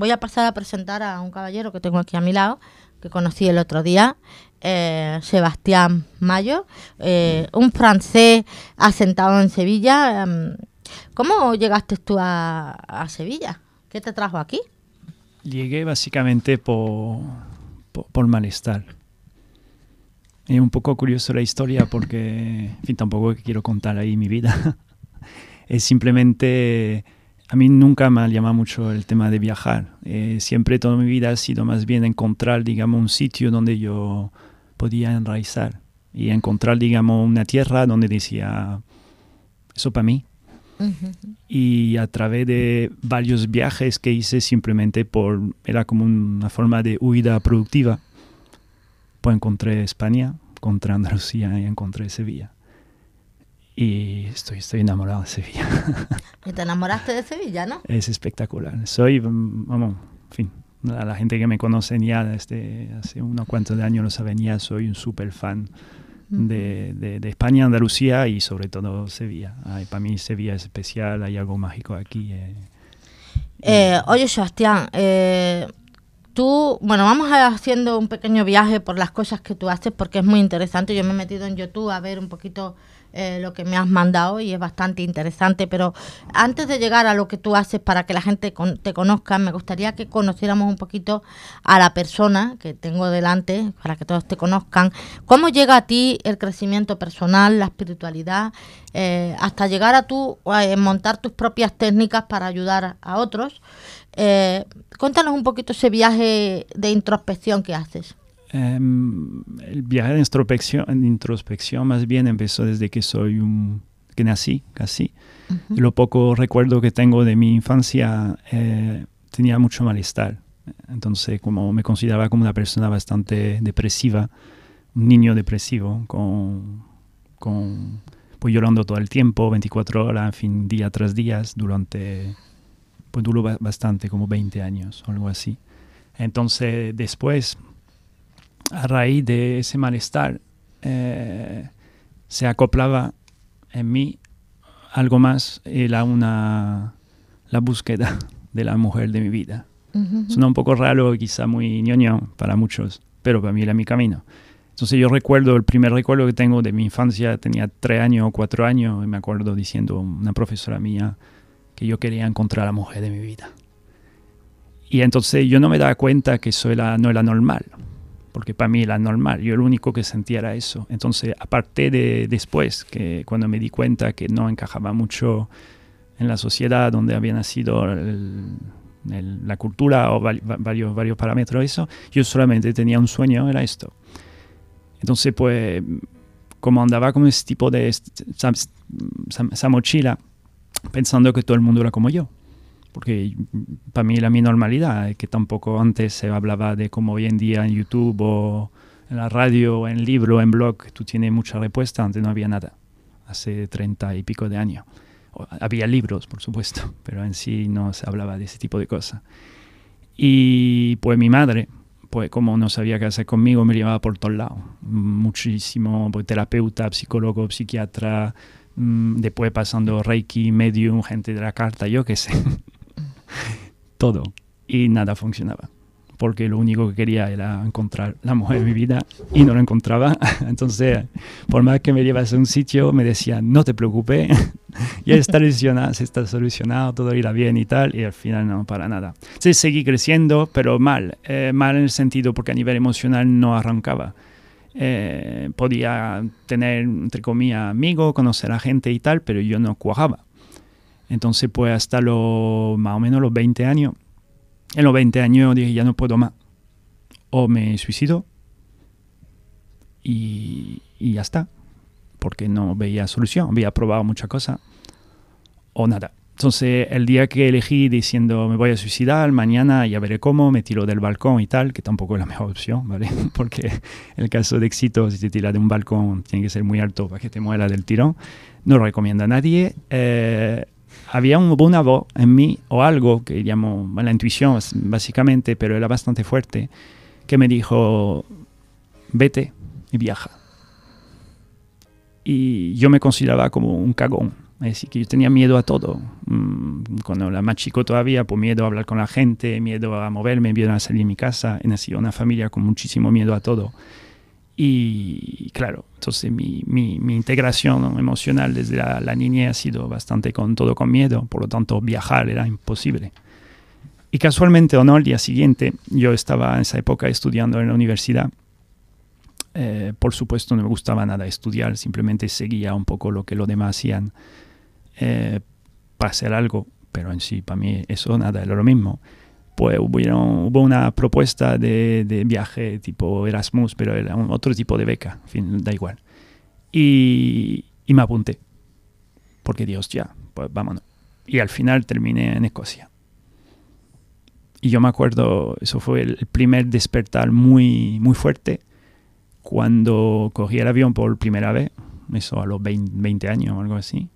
voy a pasar a presentar a un caballero que tengo aquí a mi lado, que conocí el otro día, eh, Sebastián Mayo, eh, un francés asentado en Sevilla. Em, ¿Cómo llegaste tú a, a Sevilla? ¿Qué te trajo aquí? Llegué básicamente por, por, malestar. Es un poco curioso la historia porque, en fin, tampoco quiero contar ahí mi vida. es simplemente, a mí nunca me ha llamado mucho el tema de viajar. Eh, siempre toda mi vida ha sido más bien encontrar, digamos, un sitio donde yo podía enraizar y encontrar, digamos, una tierra donde decía, eso para mí. Y a través de varios viajes que hice simplemente por, era como una forma de huida productiva, pues encontré España, encontré Andalucía y encontré Sevilla. Y estoy, estoy enamorado de Sevilla. ¿Y te enamoraste de Sevilla, no? Es espectacular. Soy, mm, vamos, en fin, la gente que me conoce ya desde hace unos cuantos de años lo saben ya, soy un súper fan de, de, de, España, Andalucía y sobre todo Sevilla. Ay, para mí Sevilla es especial, hay algo mágico aquí. Eh. Eh, oye, Sebastián, eh, tú, bueno, vamos haciendo un pequeño viaje por las cosas que tú haces porque es muy interesante. Yo me he metido en YouTube a ver un poquito eh, lo que me has mandado y es bastante interesante. Pero antes de llegar a lo que tú haces para que la gente con, te conozca, me gustaría que conociéramos un poquito a la persona que tengo delante, para que todos te conozcan. ¿Cómo llega a ti el crecimiento personal, la espiritualidad, eh, hasta llegar a tú eh, montar tus propias técnicas para ayudar a otros? Eh, cuéntanos un poquito ese viaje de introspección que haces. Um, el viaje de introspección, introspección más bien empezó desde que soy un que nací casi. Uh -huh. Lo poco recuerdo que tengo de mi infancia eh, tenía mucho malestar. Entonces, como me consideraba como una persona bastante depresiva, un niño depresivo, con, con pues llorando todo el tiempo, 24 horas, en fin, día tras día, durante, pues duró bastante, como 20 años o algo así. Entonces, después, a raíz de ese malestar, eh, se acoplaba en mí algo más, era una, la búsqueda de la mujer de mi vida. Uh -huh. Suena un poco raro, quizá muy ñoño para muchos, pero para mí era mi camino. Entonces yo recuerdo, el primer recuerdo que tengo de mi infancia, tenía tres años o cuatro años, y me acuerdo diciendo una profesora mía que yo quería encontrar a la mujer de mi vida. Y entonces yo no me daba cuenta que eso era, no era normal porque para mí era normal, yo lo único que sentía era eso. Entonces, aparte de después, que cuando me di cuenta que no encajaba mucho en la sociedad donde había nacido el, el, la cultura o varios, varios parámetros, eso, yo solamente tenía un sueño, era esto. Entonces, pues, como andaba con ese tipo de, esa, esa mochila, pensando que todo el mundo era como yo porque para mí era mi normalidad, que tampoco antes se hablaba de como hoy en día en YouTube o en la radio, en libro, en blog, tú tienes mucha respuesta, antes no había nada, hace treinta y pico de años. Había libros, por supuesto, pero en sí no se hablaba de ese tipo de cosas. Y pues mi madre, pues como no sabía qué hacer conmigo, me llevaba por todos lados. Muchísimo, pues, terapeuta, psicólogo, psiquiatra, mmm, después pasando Reiki, medium, gente de la carta, yo qué sé. todo y nada funcionaba porque lo único que quería era encontrar la mujer de mi vida y no lo encontraba. Entonces, por más que me llevase a un sitio, me decían, no te preocupes, ya está solucionado, se está solucionado, todo irá bien y tal, y al final no, para nada. Sí, seguí creciendo, pero mal, eh, mal en el sentido porque a nivel emocional no arrancaba. Eh, podía tener, entre comillas, amigos, conocer a gente y tal, pero yo no cuajaba. Entonces, pues hasta los más o menos los 20 años, en los 20 años dije, ya no puedo más. O me suicido y, y ya está, porque no veía solución, había probado muchas cosas o nada. Entonces, el día que elegí diciendo me voy a suicidar, mañana ya veré cómo, me tiro del balcón y tal, que tampoco es la mejor opción, ¿vale? Porque el caso de éxito, si te tiras de un balcón, tiene que ser muy alto para que te muera del tirón. No lo recomienda a nadie. Eh, había un, una voz en mí o algo que llamo la intuición básicamente, pero era bastante fuerte, que me dijo, vete y viaja. Y yo me consideraba como un cagón, decir, que yo tenía miedo a todo. Mm, cuando era más chico todavía, pues miedo a hablar con la gente, miedo a moverme, miedo a salir de mi casa. He nacido en una familia con muchísimo miedo a todo. Y claro, entonces mi, mi, integración emocional desde la, la, niñez ha sido bastante con todo con miedo, por lo tanto viajar era imposible. Y casualmente o no, el día siguiente, yo estaba en esa época estudiando en la universidad. Eh, por supuesto no me gustaba nada estudiar, simplemente seguía un poco lo que los demás hacían eh, para hacer algo, pero en sí, para mí eso nada, era lo mismo pues hubo, una propuesta de, de, viaje tipo Erasmus, pero era un, otro tipo de beca, en fin, da igual. Y, y me apunté, porque Dios, ya, pues vámonos. Y al final terminé en Escocia. Y yo me acuerdo, eso fue el primer despertar muy, muy fuerte cuando cogí el avión por primera vez, eso a los 20, 20 años o algo así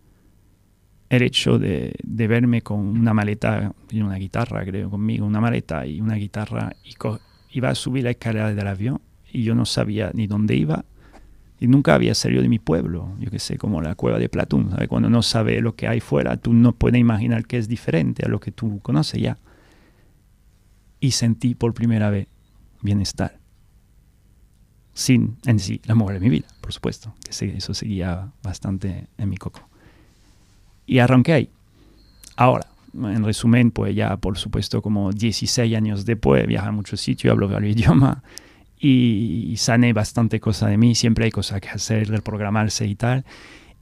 el hecho de, verme con una maleta y una guitarra, creo, conmigo, una maleta y una guitarra, y iba a subir la escalera del avión y yo no sabía ni dónde iba y nunca había salido de mi pueblo, yo que sé, como la cueva de Platón, ¿sabes? cuando no sabes lo que hay fuera, tú no puedes imaginar que es diferente a lo que tú conoces ya. Y sentí por primera vez bienestar, sin en sí la mujer de mi vida, por supuesto, que eso seguía bastante en mi coco y arranqué ahí. Ahora, en resumen, pues ya por supuesto como 16 años después, viajé a muchos sitios, hablo el idioma y, sané bastante cosas de mí, siempre hay cosas que hacer, reprogramarse y tal.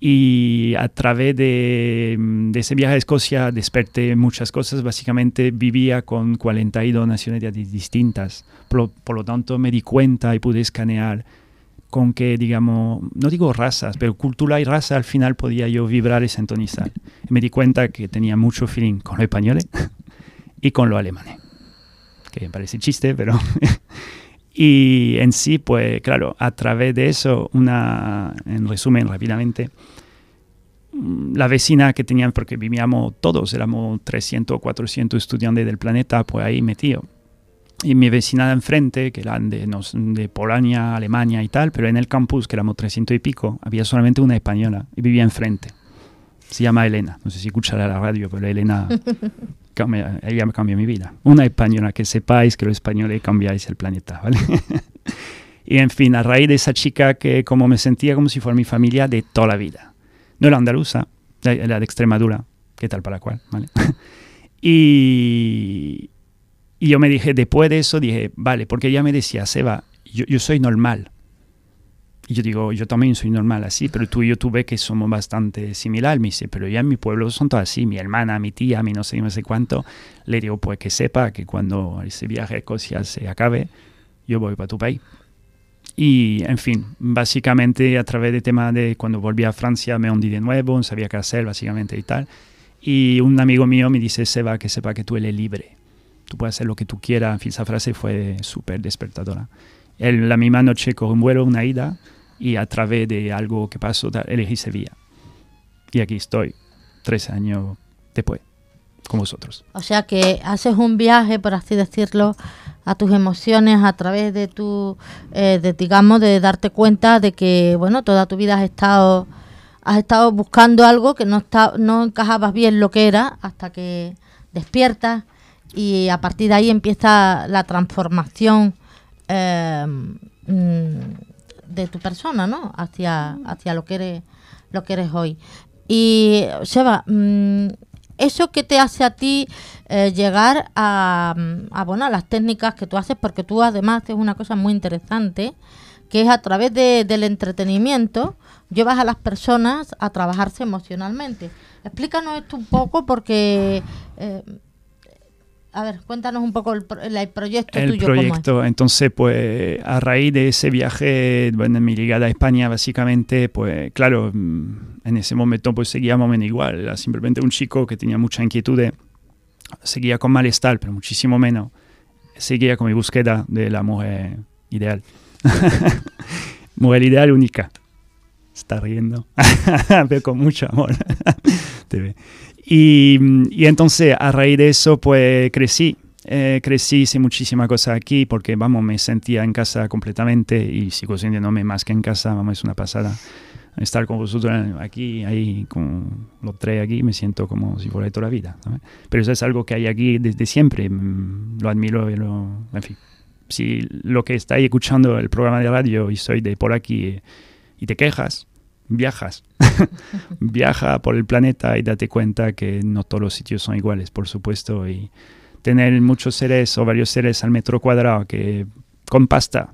Y a través de, de, ese viaje a Escocia desperté muchas cosas. Básicamente vivía con 42 nacionalidades distintas. Por, por lo tanto, me di cuenta y pude escanear con que, digamos, no digo razas, pero cultura y raza al final podía yo vibrar y sintonizar. Me di cuenta que tenía mucho feeling con los españoles y con los alemanes, que me parece chiste, pero... y en sí, pues claro, a través de eso, una, en resumen rápidamente, mm, la vecina que tenían, porque vivíamos todos, éramos 300 o 400 estudiantes del planeta, pues ahí metido y mi vecina de enfrente, que eran de, de Polonia, Alemania y tal, pero en el campus, que éramos 300 y pico, había solamente una española y vivía enfrente. Se llama Elena. No sé si escuchará la radio, pero Elena, cambia, ella me cambió mi vida. Una española, que sepáis que los españoles cambiáis el planeta, ¿vale? y en fin, a raíz de esa chica que como me sentía como si fuera mi familia de toda la vida. No era andaluza, era de Extremadura, qué tal para cual, ¿vale? y, y yo me dije, después de eso, dije, vale, porque ella me decía, Seba, yo, yo soy normal. Y yo digo, yo también soy normal así, pero tú y yo tú ves que somos bastante similares. Me dice, pero ya en mi pueblo son todos así, mi hermana, mi tía, mi no sé, no sé cuánto. Le digo, pues que sepa que cuando ese viaje a Escocia se acabe, yo voy para tu país. Y, en fin, básicamente a través del tema de cuando volví a Francia me hundí de nuevo, no sabía qué hacer, básicamente y tal. Y un amigo mío me dice, Seba, que sepa que tú eres libre tú puedes hacer lo que tú quieras. En fin, esa frase fue súper despertadora. En la misma noche con un vuelo, una ida, y a través de algo que pasó, elegí Sevilla. Y aquí estoy, tres años después, con vosotros. O sea que haces un viaje, por así decirlo, a tus emociones a través de tu, eh, de, digamos, de darte cuenta de que, bueno, toda tu vida has estado, has estado buscando algo que no, está, no encajabas bien lo que era hasta que despiertas y a partir de ahí empieza la transformación eh, mm, de tu persona, ¿no? Hacia, hacia lo que eres, lo que eres hoy. Y Seba, mm, eso que te hace a ti eh, llegar a, a, bueno, a las técnicas que tú haces, porque tú además haces una cosa muy interesante, que es a través del entretenimiento, llevas a las personas a trabajarse emocionalmente. Explícanos esto un poco porque eh, a ver, cuéntanos un poco el, el proyecto el tuyo. proyecto, entonces, pues a raíz de ese viaje, bueno, en mi llegada a España, básicamente, pues claro, mm, en ese momento pues seguía más o menos igual, era simplemente un chico que tenía mucha inquietud, seguía con malestar, pero muchísimo menos, seguía con mi búsqueda de la mujer ideal. mujer ideal única. Está riendo, pero con mucho amor. Te ve. Y, y, entonces a raíz de eso pues crecí, eh, crecí, hice muchísimas cosas aquí porque vamos, me sentía en casa completamente y sigo sintiéndome más que en casa, vamos, es una pasada. estar con vosotros aquí, ahí, con los tres aquí, me siento como si fuera de toda la vida. Pero eso es algo que hay aquí desde siempre, mm, lo admiro y lo, en fin. Si lo que estáis escuchando el programa de radio y soy de por aquí y te quejas, viajas. Viaja por el planeta y date cuenta que no todos los sitios son iguales, por supuesto, y tener muchos seres o varios seres al metro cuadrado que con pasta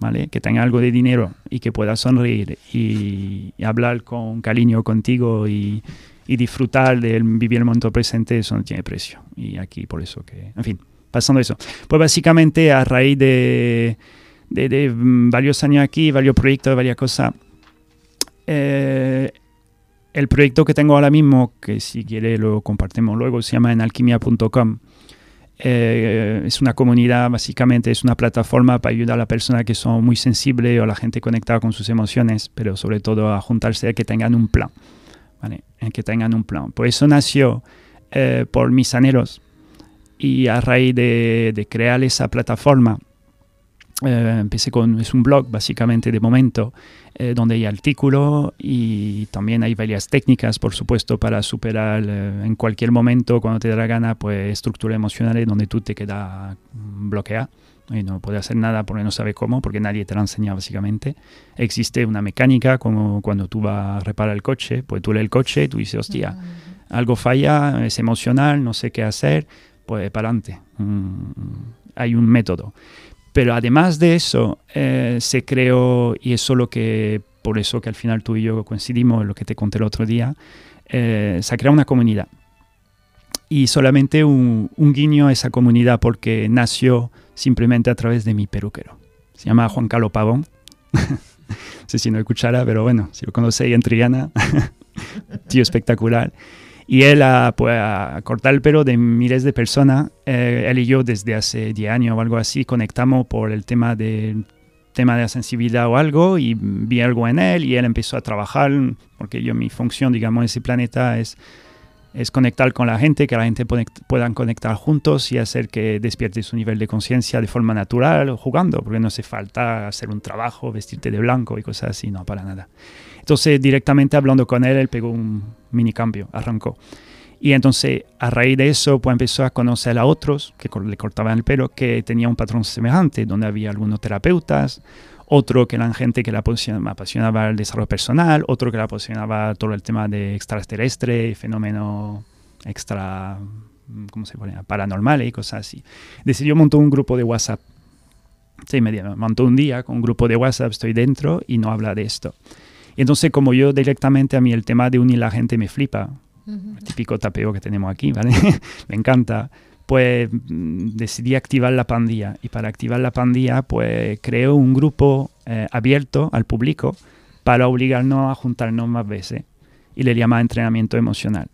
¿vale? Que tenga algo de dinero y que pueda sonreír y, hablar con cariño contigo y, disfrutar de vivir el momento presente, eso no tiene precio. Y aquí por eso que, en fin, pasando eso. Pues básicamente a raíz de, de, varios años aquí, varios proyectos, varias cosas, eh, el proyecto que tengo ahora mismo, que si quiere lo compartimos luego, se llama enalquimia.com eh, es una comunidad, básicamente es una plataforma para ayudar a las personas que son muy sensibles o a la gente conectada con sus emociones, pero sobre todo a juntarse a que tengan un plan, ¿vale? que tengan un plan. Por eso nació eh, por mis anhelos y a raíz de, de crear esa plataforma, eh, empecé con, es un blog básicamente de momento, eh, donde hay artículos y también hay varias técnicas, por supuesto, para superar eh, en cualquier momento, cuando te da la gana, pues estructuras emocionales donde tú te quedas bloqueado y no puedes hacer nada porque no sabes cómo, porque nadie te lo ha enseñado básicamente. Existe una mecánica como cuando tú vas a reparar el coche, pues tú lees el coche y tú dices, hostia, algo falla, es emocional, no sé qué hacer, pues para adelante. Mm, hay un método. Pero además de eso, eh, se creó, y eso lo que, por eso que al final tú y yo coincidimos, lo que te conté el otro día, eh, se ha creado una comunidad. Y solamente un, guiño a esa comunidad porque nació simplemente a través de mi peruquero. Se llama Juan Carlos Pavón. no sé si no escuchará, pero bueno, si lo conocéis en Triana, tío espectacular. Y él, a, pues, a cortar el pelo de miles de personas, eh, él y yo desde hace 10 años o algo así conectamos por el tema de tema de la sensibilidad o algo y vi algo en él y él empezó a trabajar porque yo mi función digamos en ese planeta es es conectar con la gente, que la gente puedan conectar juntos y hacer que despierte su nivel de conciencia de forma natural, jugando, porque no hace falta hacer un trabajo, vestirte de blanco y cosas así, no, para nada. Entonces, directamente hablando con él, él pegó un mini cambio, arrancó. Y entonces, a raíz de eso, pues empezó a conocer a otros que le cortaban el pelo, que tenían un patrón semejante, donde había algunos terapeutas, otro que eran gente que le apasionaba el desarrollo personal, otro que le apasionaba todo el tema de extraterrestre, fenómeno extra, ¿cómo se pone? Paranormal y cosas así. Decidió montar un grupo de WhatsApp. Sí, me montó un día con un grupo de WhatsApp, estoy dentro y no habla de esto. Y entonces, como yo directamente a mí el tema de unir la gente me flipa, el típico tapeo que tenemos aquí, ¿vale? me encanta. Pues mm, decidí activar la pandilla. Y para activar la pandilla, pues creo un grupo eh, abierto al público para obligarnos a juntarnos más veces. Y le llama entrenamiento emocional.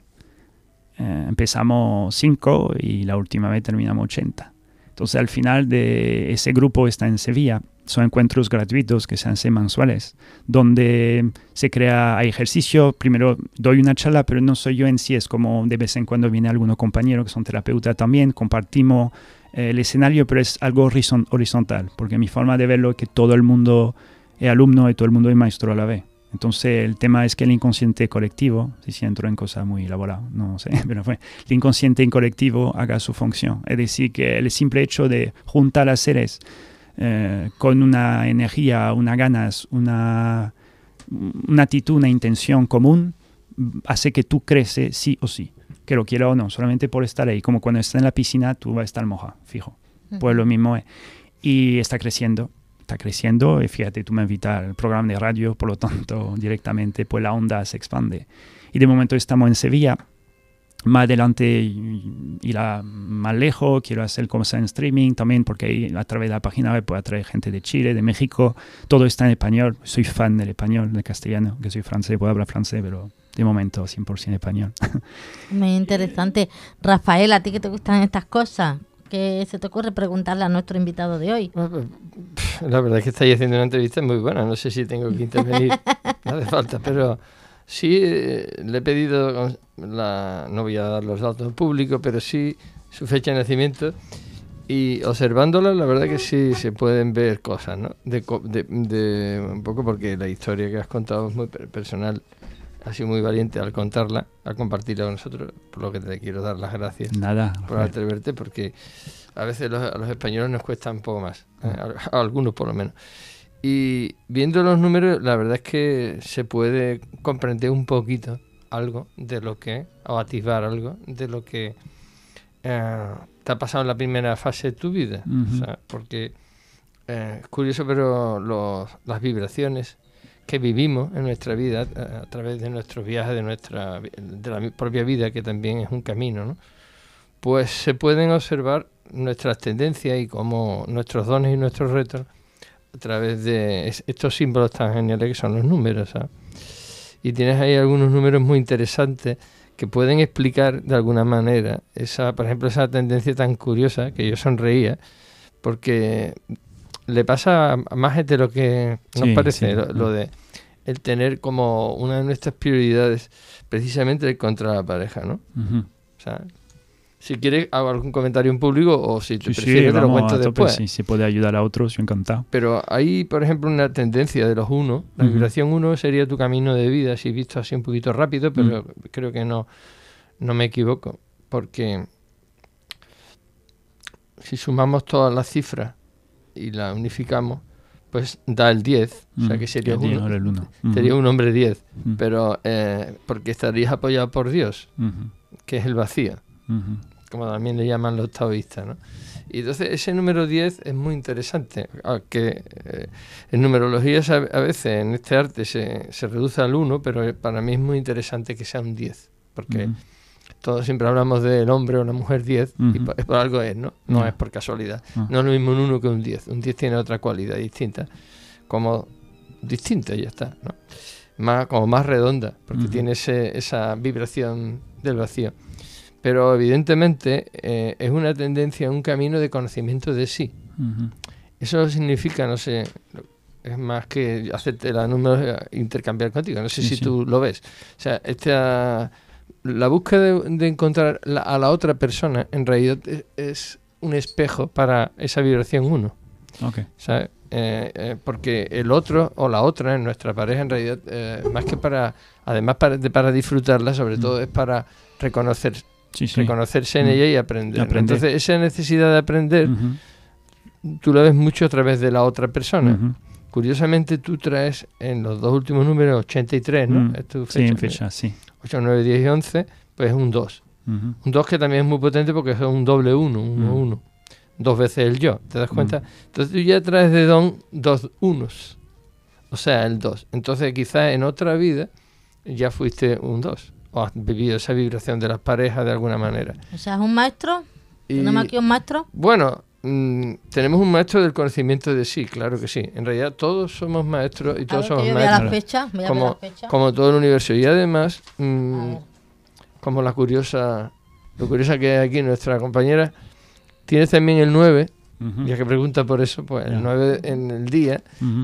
Eh, empezamos cinco y la última vez terminamos 80. Entonces, al final de ese grupo está en Sevilla. Son encuentros gratuitos que se hacen mensuales, donde se crea, ejercicio, primero doy una charla, pero no soy yo en sí, es como de vez en cuando viene algunos compañeros que son terapeutas también, compartimos eh, el escenario, pero es algo horizontal, porque mi forma de verlo es que todo el mundo es alumno y todo el mundo es maestro a la vez. Entonces el tema es que el inconsciente colectivo, si entro en cosas muy elaboradas, no sé, pero fue, el inconsciente colectivo haga su función. Es decir, que el simple hecho de juntar a seres eh, con una energía, una ganas, una, una actitud, una intención común, hace que tú creces sí o sí, que lo quiera o no, solamente por estar ahí. Como cuando estás en la piscina, tú vas a estar moja, fijo. Pues lo mismo es. Y está creciendo, está creciendo. Y fíjate, tú me invitas al programa de radio, por lo tanto, directamente, pues la onda se expande. Y de momento estamos en Sevilla más adelante irá más lejos, quiero hacer cosas en streaming también, porque a través de la página web puedo atraer gente de Chile, de México, todo está en español, soy fan del español, del castellano, que soy francés, puedo hablar francés, pero de momento 100% español. Muy interesante. Rafael, ¿a ti que te gustan estas cosas? ¿Qué se te ocurre preguntarle a nuestro invitado de hoy? Pues, la verdad es que estáis haciendo una entrevista muy buena, no sé si tengo que intervenir, no hace falta, pero sí eh, le he pedido, la, no voy a dar los datos públicos, pero sí su fecha de nacimiento Y observándola, la verdad que sí se pueden ver cosas, ¿no? De, de, un poco porque la historia que has contado es muy personal. Has sido muy valiente al contarla, al compartirla con nosotros, por lo que te quiero dar las gracias. Nada. Por atreverte, porque a veces a los españoles nos cuesta un poco más, ¿eh? a, algunos por lo menos. Y viendo los números, la verdad es que se puede comprender un poquito algo de lo que, o atisbar algo de lo que eh, te ha pasado en la primera fase de tu vida. porque eh, es curioso, pero las vibraciones que vivimos en nuestra vida a, través de nuestros viajes, de nuestra de la propia vida, que también es un camino, ¿no? pues se pueden observar nuestras tendencias y como nuestros dones y nuestros retos a través de estos símbolos tan geniales que son los números. Y tienes ahí algunos números muy interesantes que pueden explicar de alguna manera esa, por ejemplo, esa tendencia tan curiosa que yo sonreía, porque le pasa a más gente lo que nos parece, lo, de el tener como una de nuestras prioridades precisamente el contra la pareja, ¿no? O sea, si quieres, hago algún comentario en público o si te prefieres, te lo cuento después. Si se puede ayudar a otros, yo encantado. Pero hay, por ejemplo, una tendencia de los uno. La vibración uno sería tu camino de vida, si visto así un poquito rápido, pero creo que no, no me equivoco. Porque si sumamos todas las cifras y las unificamos, pues da el 10, o sea mm. que sería, uno, sería un hombre 10, mm. pero eh, porque estarías apoyado por Dios, que es el vacío como también le llaman los taoístas. ¿no? Y entonces ese número 10 es muy interesante, aunque eh, en numerología a, veces en este arte se, se, reduce al 1, pero para mí es muy interesante que sea un 10, porque todos siempre hablamos del hombre o la mujer 10 y por, algo es, ¿no? No es por casualidad. No es lo mismo un 1 que un 10. Un 10 tiene otra cualidad distinta, como distinta ya está, ¿no? Más, como más redonda, porque tiene ese, esa vibración del vacío pero evidentemente eh, es una tendencia, un camino de conocimiento de sí. Eso significa, no sé, es más que hacerte la número eh, intercambiar contigo. No sé si tú lo ves. O sea, esta, la búsqueda de, encontrar a la otra persona en realidad es, un espejo para esa vibración uno. Okay. Eh, porque el otro o la otra en nuestra pareja en realidad más que para además para, de, para disfrutarla sobre mm. todo es para reconocer reconocerse en mm. ella y aprender. Entonces, esa necesidad de aprender, tú la ves mucho a través de la otra persona. Curiosamente, tú traes en los dos últimos números 83, ¿no? Mm. Es tu fecha, sí, en fecha, sí. 8, 9, 10 y 11, pues es un 2. Un 2 que también es muy potente porque es un doble 1, 1, 1. Dos veces el yo, ¿te das cuenta? Entonces tú ya traes de don dos unos. O sea, el 2. Entonces quizás en otra vida ya fuiste un 2 o has vivido esa vibración de las parejas de alguna manera. O sea, es un maestro. ¿Tenemos aquí un maestro? Bueno, mm, tenemos un maestro del conocimiento de sí, claro que sí. En realidad todos somos maestros y todos somos maestros. La fecha, como, la fecha. como todo el universo. Y además, mm, como la curiosa, lo curiosa que hay aquí nuestra compañera, tiene también el 9, ya que pregunta por eso, pues el 9 en el día,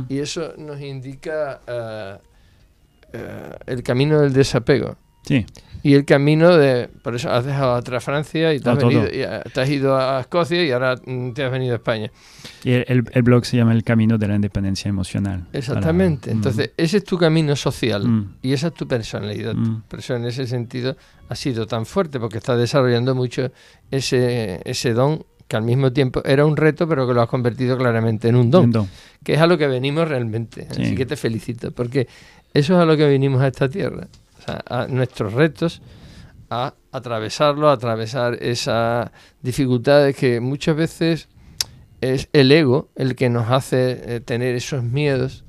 y eso nos indica uh, uh, el camino del desapego. Sí. Y el camino de. Por eso has dejado atrás Francia y te, has, venido, te has ido a Escocia y ahora mm, te has venido a España. Y el, el, blog se llama El Camino de la Independencia Emocional. Exactamente. Mm. Entonces, ese es tu camino social mm. y esa es tu personalidad. Por eso, en ese sentido, ha sido tan fuerte porque estás desarrollando mucho ese, ese don que al mismo tiempo era un reto, pero que lo has convertido claramente en un don, que es a lo que venimos realmente. Así que te felicito, porque eso es a lo que venimos a esta tierra a nuestros retos, a atravesarlo, a atravesar esas dificultades que muchas veces es el ego el que nos hace eh, tener esos miedos.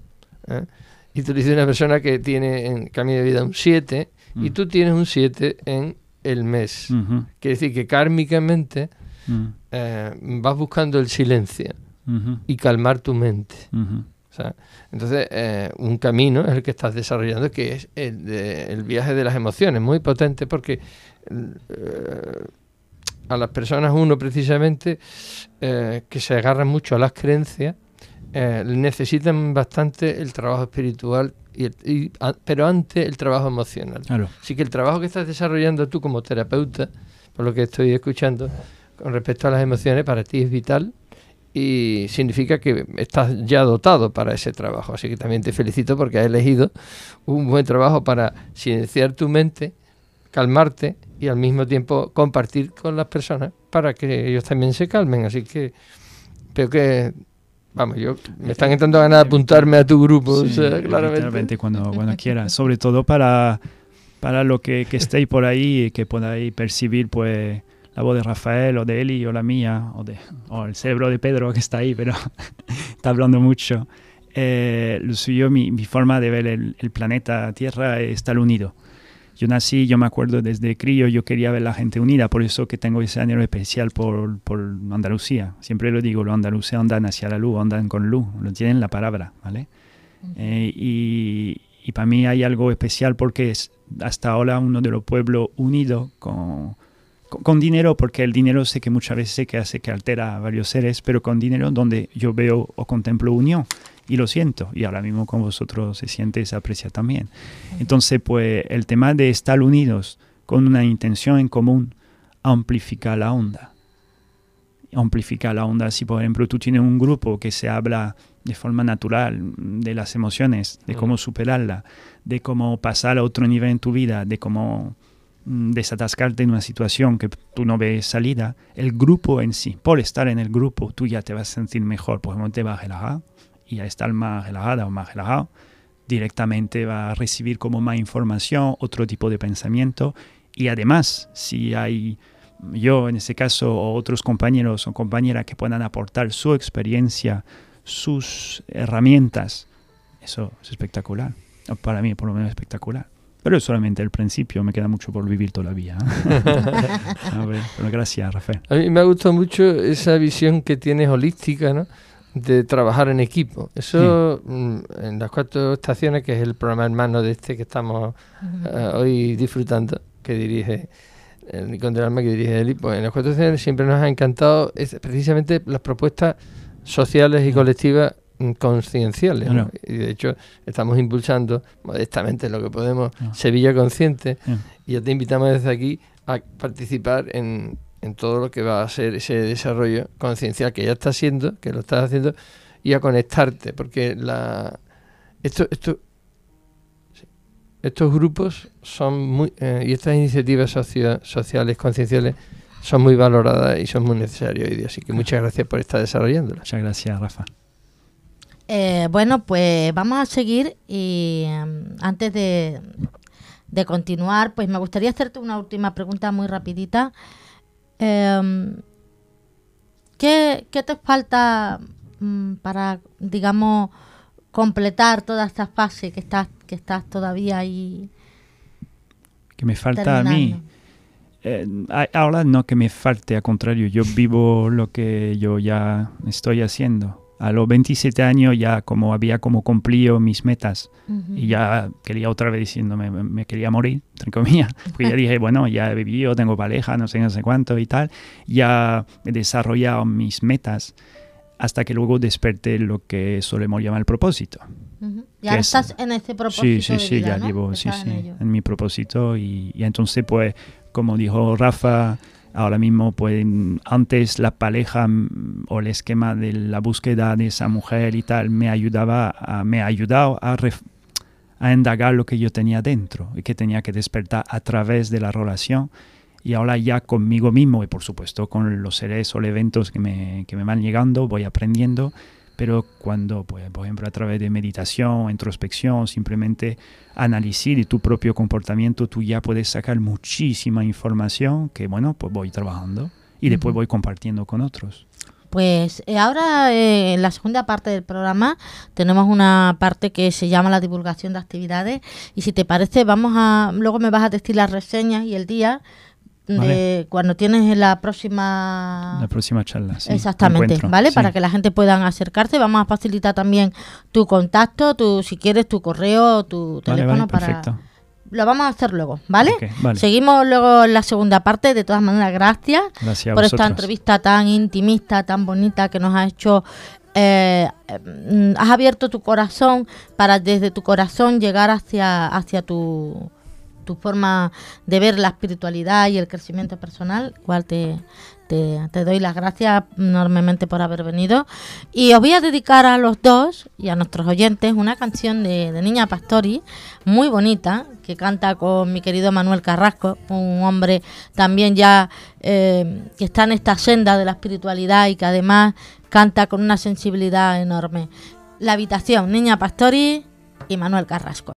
¿eh? Y tú dices una persona que tiene en camino de vida un 7 y mm. tú tienes un 7 en el mes. Quiere decir que kármicamente mm. eh, vas buscando el silencio y calmar tu mente entonces, eh, un camino es el que estás desarrollando, que es el, viaje de las emociones, muy potente porque eh, a las personas, uno precisamente, eh, que se agarran mucho a las creencias, necesitan bastante el trabajo espiritual, y, pero antes el trabajo emocional. Así que el trabajo que estás desarrollando tú como terapeuta, por lo que estoy escuchando, con respecto a las emociones para ti es vital y significa que estás ya dotado para ese trabajo. Así que también te felicito porque has elegido un buen trabajo para silenciar tu mente, calmarte y al mismo tiempo compartir con las personas para que ellos también se calmen. Así que creo que Vamos, yo me están entrando ganas de apuntarme a tu grupo, claramente. cuando, cuando quieras. Sobre todo para, para lo que, que estéis por ahí y que podáis percibir, pues, la voz de Rafael o de Eli o la mía o, de, o el cerebro de Pedro que está ahí, pero está hablando mucho. Eh, lo suyo, mi, mi, forma de ver el, el planeta Tierra es estar unido. Yo nací, yo me acuerdo desde crío, yo quería ver la gente unida, por eso que tengo ese anhelo especial por, por Andalucía. Siempre lo digo, los andaluces andan hacia la luz, andan con luz, lo tienen la palabra, ¿vale? Eh, y, y para mí hay algo especial porque es hasta ahora uno de los pueblos unidos con, con, dinero, porque el dinero sé que muchas veces que hace que altera a varios seres, pero con dinero donde yo veo o contemplo unión y lo siento. Y ahora mismo con vosotros se siente y se aprecia también. Entonces, pues el tema de estar unidos con una intención en común amplifica la onda. Amplifica la onda. Si, por ejemplo, tú tienes un grupo que se habla de forma natural de las emociones, de cómo superarla, de cómo pasar a otro nivel en tu vida, de cómo desatascarte en una situación que tú no ves salida, el grupo en sí, por estar en el grupo, tú ya te vas a sentir mejor, por ejemplo, te vas a relajar, y a estar más relajada o más relajado, directamente va a recibir como más información, otro tipo de pensamiento y además si hay yo en este caso o otros compañeros o compañeras que puedan aportar su experiencia, sus herramientas, eso es espectacular. Para mí por lo menos espectacular. Pero es solamente el principio, me queda mucho por vivir todavía. a ver, gracias, Rafael. A mí me ha gustado mucho esa visión que tienes holística, ¿no? de trabajar en equipo. Eso mm, en las cuatro estaciones, que es el programa hermano de este que estamos eh, hoy disfrutando, que dirige el Nicón del Alma, que dirige Eli, pues en las cuatro estaciones siempre nos ha encantado es precisamente las propuestas sociales y colectivas concienciales. Y de hecho estamos impulsando modestamente lo que podemos Sevilla Consciente y ya te invitamos desde aquí a participar en en todo lo que va a ser ese desarrollo conciencial que ya está haciendo, que lo estás haciendo, y a conectarte, porque la esto, esto, estos grupos son muy eh, y estas iniciativas sociales, concienciales, son muy valoradas y son muy necesarias hoy día. Así que muchas gracias por estar desarrollándolas. Muchas gracias, Rafa. Eh, bueno, pues vamos a seguir y em, antes de, de continuar, pues me gustaría hacerte una última pregunta muy rapidita. Em, ¿qué, te falta mm, para, digamos, completar toda esta fase que estás, que estás todavía ahí? Que me falta a mí. Eh, ahora no que me falte, al contrario, yo vivo lo que yo ya estoy haciendo a los 27 años ya como había como cumplido mis metas. Y ya quería otra vez diciéndome, me, quería morir, entre comillas, porque ya dije, bueno, ya he vivido, tengo pareja, no sé, no sé cuánto y tal, ya he desarrollado mis metas hasta que luego desperté lo que solemos llamar el propósito. Ya estás en ese propósito. Sí, sí, sí, ya llevo, sí, sí, en, mi propósito. Y, y entonces pues, como dijo Rafa, Ahora mismo, pues antes la pareja mm, o el esquema de la búsqueda de esa mujer y tal me ayudaba, a, me ha ayudado a, a indagar lo que yo tenía dentro y que tenía que despertar a través de la relación. Y ahora ya conmigo mismo y por supuesto con los seres o eventos que me, que me van llegando, voy aprendiendo pero cuando, pues, por ejemplo, a través de meditación, introspección, simplemente análisis de tu propio comportamiento, tú ya puedes sacar muchísima información que, bueno, pues voy trabajando y después voy compartiendo con otros. Pues eh, ahora eh, en la segunda parte del programa tenemos una parte que se llama la divulgación de actividades y si te parece vamos a luego me vas a decir las reseñas y el día de cuando tienes la próxima la próxima charla exactamente vale para que la gente pueda acercarse vamos a facilitar también tu contacto tu si quieres tu correo tu teléfono para lo vamos a hacer luego ¿vale? seguimos luego en la segunda parte de todas maneras gracias, por esta entrevista tan intimista tan bonita que nos ha hecho eh, mm, has abierto tu corazón para desde tu corazón llegar hacia hacia tu tu forma de ver la espiritualidad y el crecimiento personal, cual te, te, doy las gracias enormemente por haber venido. Y os voy a dedicar a los dos y a nuestros oyentes una canción de, Niña Pastori, muy bonita, que canta con mi querido Manuel Carrasco, un hombre también ya eh, que está en esta senda de la espiritualidad y que además canta con una sensibilidad enorme. La habitación, Niña Pastori y Manuel Carrasco.